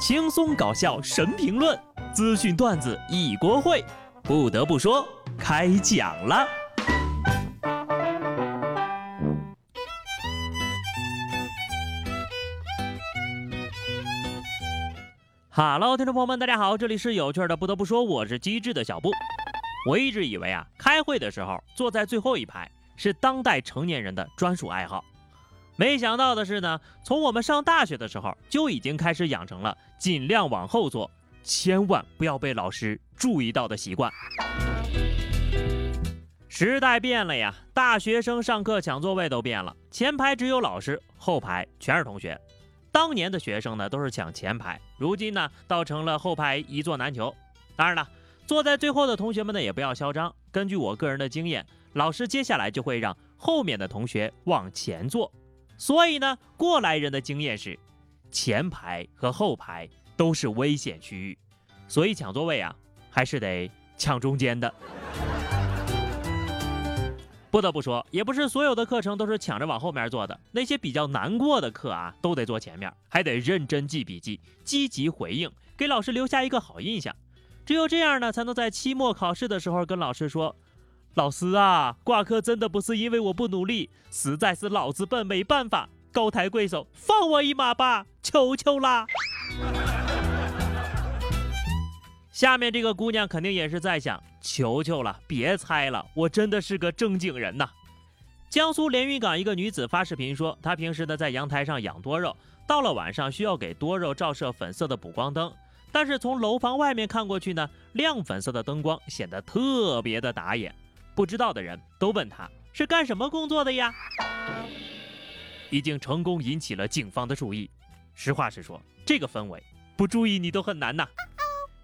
轻松搞笑神评论，资讯段子一锅烩。不得不说，开讲了。哈喽，听众朋友们，大家好，这里是有趣的。不得不说，我是机智的小布。我一直以为啊，开会的时候坐在最后一排是当代成年人的专属爱好。没想到的是呢，从我们上大学的时候就已经开始养成了尽量往后坐，千万不要被老师注意到的习惯。时代变了呀，大学生上课抢座位都变了，前排只有老师，后排全是同学。当年的学生呢都是抢前排，如今呢倒成了后排一座难求。当然了，坐在最后的同学们呢也不要嚣张。根据我个人的经验，老师接下来就会让后面的同学往前坐。所以呢，过来人的经验是，前排和后排都是危险区域，所以抢座位啊，还是得抢中间的。不得不说，也不是所有的课程都是抢着往后面坐的，那些比较难过的课啊，都得坐前面，还得认真记笔记，积极回应，给老师留下一个好印象。只有这样呢，才能在期末考试的时候跟老师说。老师啊，挂科真的不是因为我不努力，实在是脑子笨，没办法。高抬贵手，放我一马吧，求求啦！下面这个姑娘肯定也是在想，求求了，别猜了，我真的是个正经人呐。江苏连云港一个女子发视频说，她平时呢在阳台上养多肉，到了晚上需要给多肉照射粉色的补光灯，但是从楼房外面看过去呢，亮粉色的灯光显得特别的打眼。不知道的人都问他是干什么工作的呀？已经成功引起了警方的注意。实话实说，这个氛围不注意你都很难呐。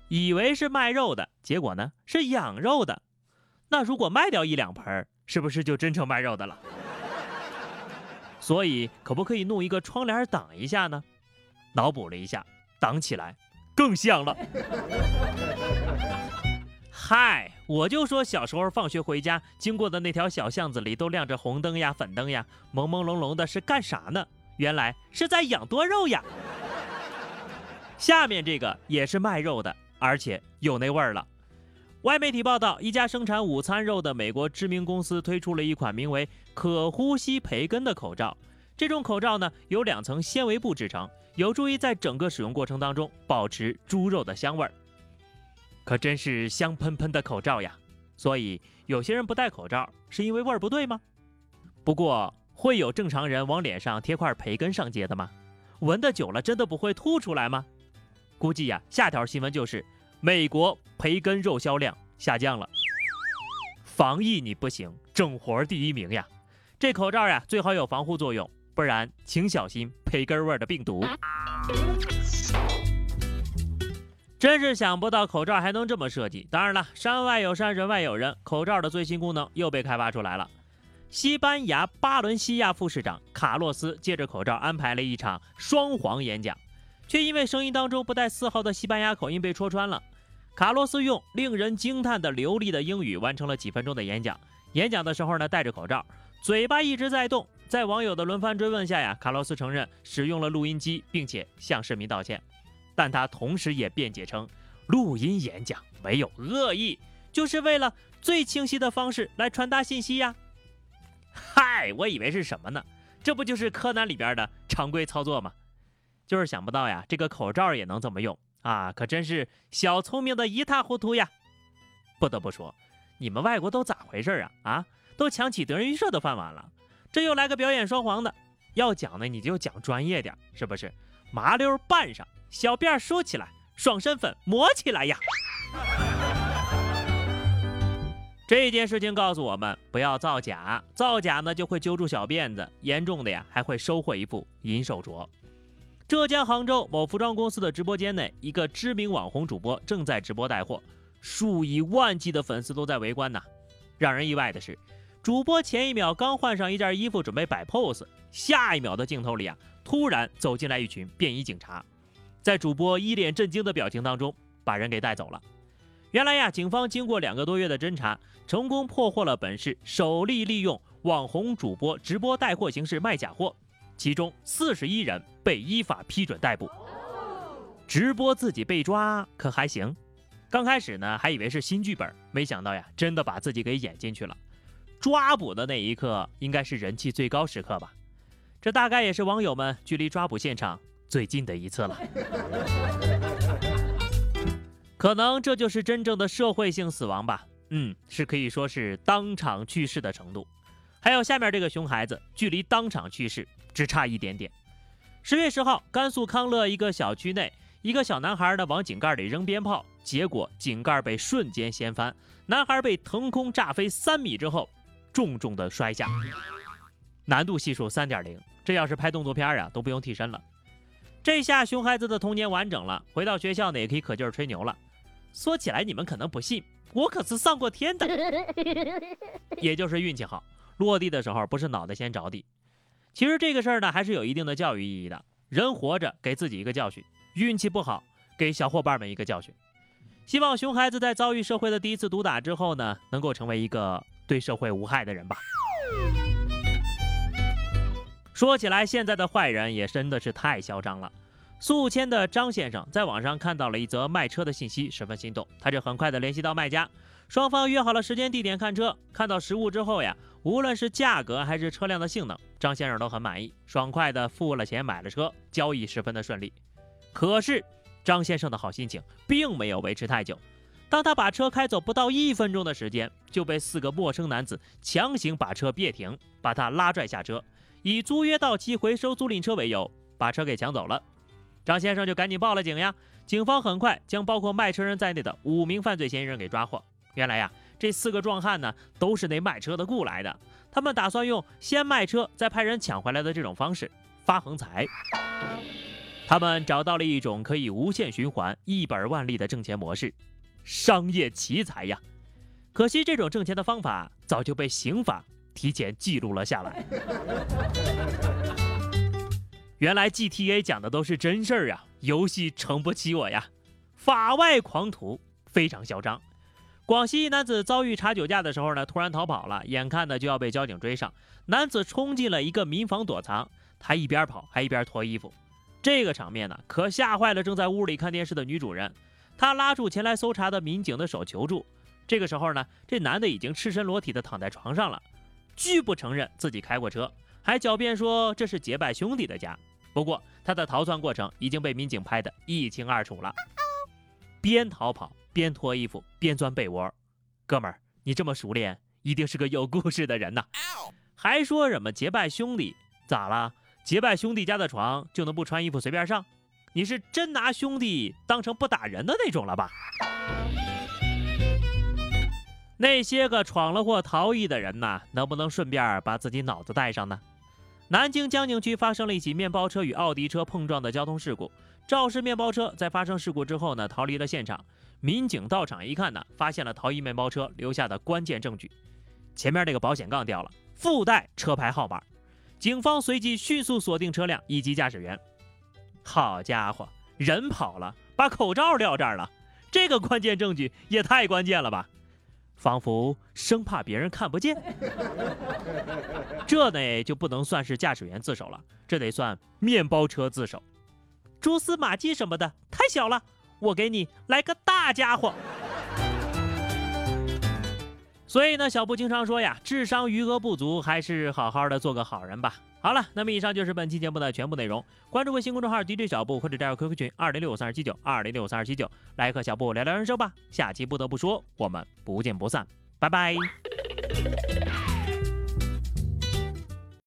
以为是卖肉的，结果呢是养肉的。那如果卖掉一两盆，是不是就真成卖肉的了？所以可不可以弄一个窗帘挡一下呢？脑补了一下，挡起来更像了。嗨，我就说小时候放学回家经过的那条小巷子里都亮着红灯呀、粉灯呀，朦朦胧胧的是干啥呢？原来是在养多肉呀。下面这个也是卖肉的，而且有那味儿了。外媒体报道，一家生产午餐肉的美国知名公司推出了一款名为“可呼吸培根”的口罩。这种口罩呢，由两层纤维布制成，有助于在整个使用过程当中保持猪肉的香味儿。可真是香喷喷的口罩呀！所以有些人不戴口罩是因为味儿不对吗？不过会有正常人往脸上贴块培根上街的吗？闻的久了真的不会吐出来吗？估计呀，下条新闻就是美国培根肉销量下降了。防疫你不行，整活第一名呀！这口罩呀最好有防护作用，不然请小心培根味儿的病毒。真是想不到口罩还能这么设计。当然了，山外有山，人外有人，口罩的最新功能又被开发出来了。西班牙巴伦西亚副市长卡洛斯借着口罩安排了一场双簧演讲，却因为声音当中不带丝毫的。西班牙口音被戳穿了。卡洛斯用令人惊叹的流利的。英语完成了几分钟的。演讲。演讲的时候呢，戴着口罩，嘴巴一直在动。在网友的。轮番追问下呀，卡洛斯承认使用了录音机，并且向市民道歉。但他同时也辩解称，录音演讲没有恶意，就是为了最清晰的方式来传达信息呀。嗨，我以为是什么呢？这不就是柯南里边的常规操作吗？就是想不到呀，这个口罩也能这么用啊，可真是小聪明的一塌糊涂呀。不得不说，你们外国都咋回事啊？啊，都抢起德云社的饭碗了，这又来个表演双簧的，要讲呢你就讲专业点，是不是？麻溜扮上。小辫梳起来，爽身粉抹起来呀！这件事情告诉我们，不要造假，造假呢就会揪住小辫子，严重的呀还会收获一副银手镯。浙江杭州某服装公司的直播间内，一个知名网红主播正在直播带货，数以万计的粉丝都在围观呢。让人意外的是，主播前一秒刚换上一件衣服准备摆 pose，下一秒的镜头里啊，突然走进来一群便衣警察。在主播一脸震惊的表情当中，把人给带走了。原来呀，警方经过两个多月的侦查，成功破获了本市首例利用网红主播直播带货形式卖假货，其中四十一人被依法批准逮捕。直播自己被抓可还行。刚开始呢，还以为是新剧本，没想到呀，真的把自己给演进去了。抓捕的那一刻，应该是人气最高时刻吧？这大概也是网友们距离抓捕现场最近的一次了。可能这就是真正的社会性死亡吧？嗯，是可以说是当场去世的程度。还有下面这个熊孩子，距离当场去世只差一点点。十月十号，甘肃康乐一个小区内，一个小男孩呢往井盖里扔鞭炮。结果井盖被瞬间掀翻，男孩被腾空炸飞三米之后，重重的摔下，难度系数三点零。这要是拍动作片啊，都不用替身了。这下熊孩子的童年完整了，回到学校呢也可以可劲儿吹牛了。说起来你们可能不信，我可是上过天的，也就是运气好，落地的时候不是脑袋先着地。其实这个事儿呢还是有一定的教育意义的。人活着给自己一个教训，运气不好给小伙伴们一个教训。希望熊孩子在遭遇社会的第一次毒打之后呢，能够成为一个对社会无害的人吧。说起来，现在的坏人也真的是太嚣张了。宿迁的张先生在网上看到了一则卖车的信息，十分心动，他就很快的联系到卖家，双方约好了时间地点看车。看到实物之后呀，无论是价格还是车辆的性能，张先生都很满意，爽快的付了钱买了车，交易十分的顺利。可是。张先生的好心情并没有维持太久，当他把车开走不到一分钟的时间，就被四个陌生男子强行把车别停，把他拉拽下车，以租约到期回收租赁车为由，把车给抢走了。张先生就赶紧报了警呀，警方很快将包括卖车人在内的五名犯罪嫌疑人给抓获。原来呀，这四个壮汉呢，都是那卖车的雇来的，他们打算用先卖车再派人抢回来的这种方式发横财。他们找到了一种可以无限循环、一本万利的挣钱模式，商业奇才呀！可惜这种挣钱的方法早就被刑法提前记录了下来。原来 GTA 讲的都是真事儿啊，游戏撑不起我呀！法外狂徒非常嚣张。广西一男子遭遇查酒驾的时候呢，突然逃跑了，眼看呢就要被交警追上，男子冲进了一个民房躲藏，他一边跑还一边脱衣服。这个场面呢，可吓坏了正在屋里看电视的女主人。她拉住前来搜查的民警的手求助。这个时候呢，这男的已经赤身裸体的躺在床上了，拒不承认自己开过车，还狡辩说这是结拜兄弟的家。不过他的逃窜过程已经被民警拍得一清二楚了，边逃跑边脱衣服边钻被窝。哥们儿，你这么熟练，一定是个有故事的人呐！还说什么结拜兄弟？咋了？结拜兄弟家的床就能不穿衣服随便上？你是真拿兄弟当成不打人的那种了吧？那些个闯了祸逃逸的人呐，能不能顺便把自己脑子带上呢？南京江宁区发生了一起面包车与奥迪车碰撞的交通事故，肇事面包车在发生事故之后呢，逃离了现场。民警到场一看呢，发现了逃逸面包车留下的关键证据，前面那个保险杠掉了，附带车牌号码。警方随即迅速锁定车辆以及驾驶员。好家伙，人跑了，把口罩撂这儿了，这个关键证据也太关键了吧！仿佛生怕别人看不见。这呢就不能算是驾驶员自首了，这得算面包车自首。蛛丝马迹什么的太小了，我给你来个大家伙。所以呢，小布经常说呀，智商余额不足，还是好好的做个好人吧。好了，那么以上就是本期节目的全部内容。关注微信公众号 DJ 小布，或者加入 QQ 群二零六三二七九二零六三二七九，来和小布聊聊人生吧。下期不得不说，我们不见不散，拜拜。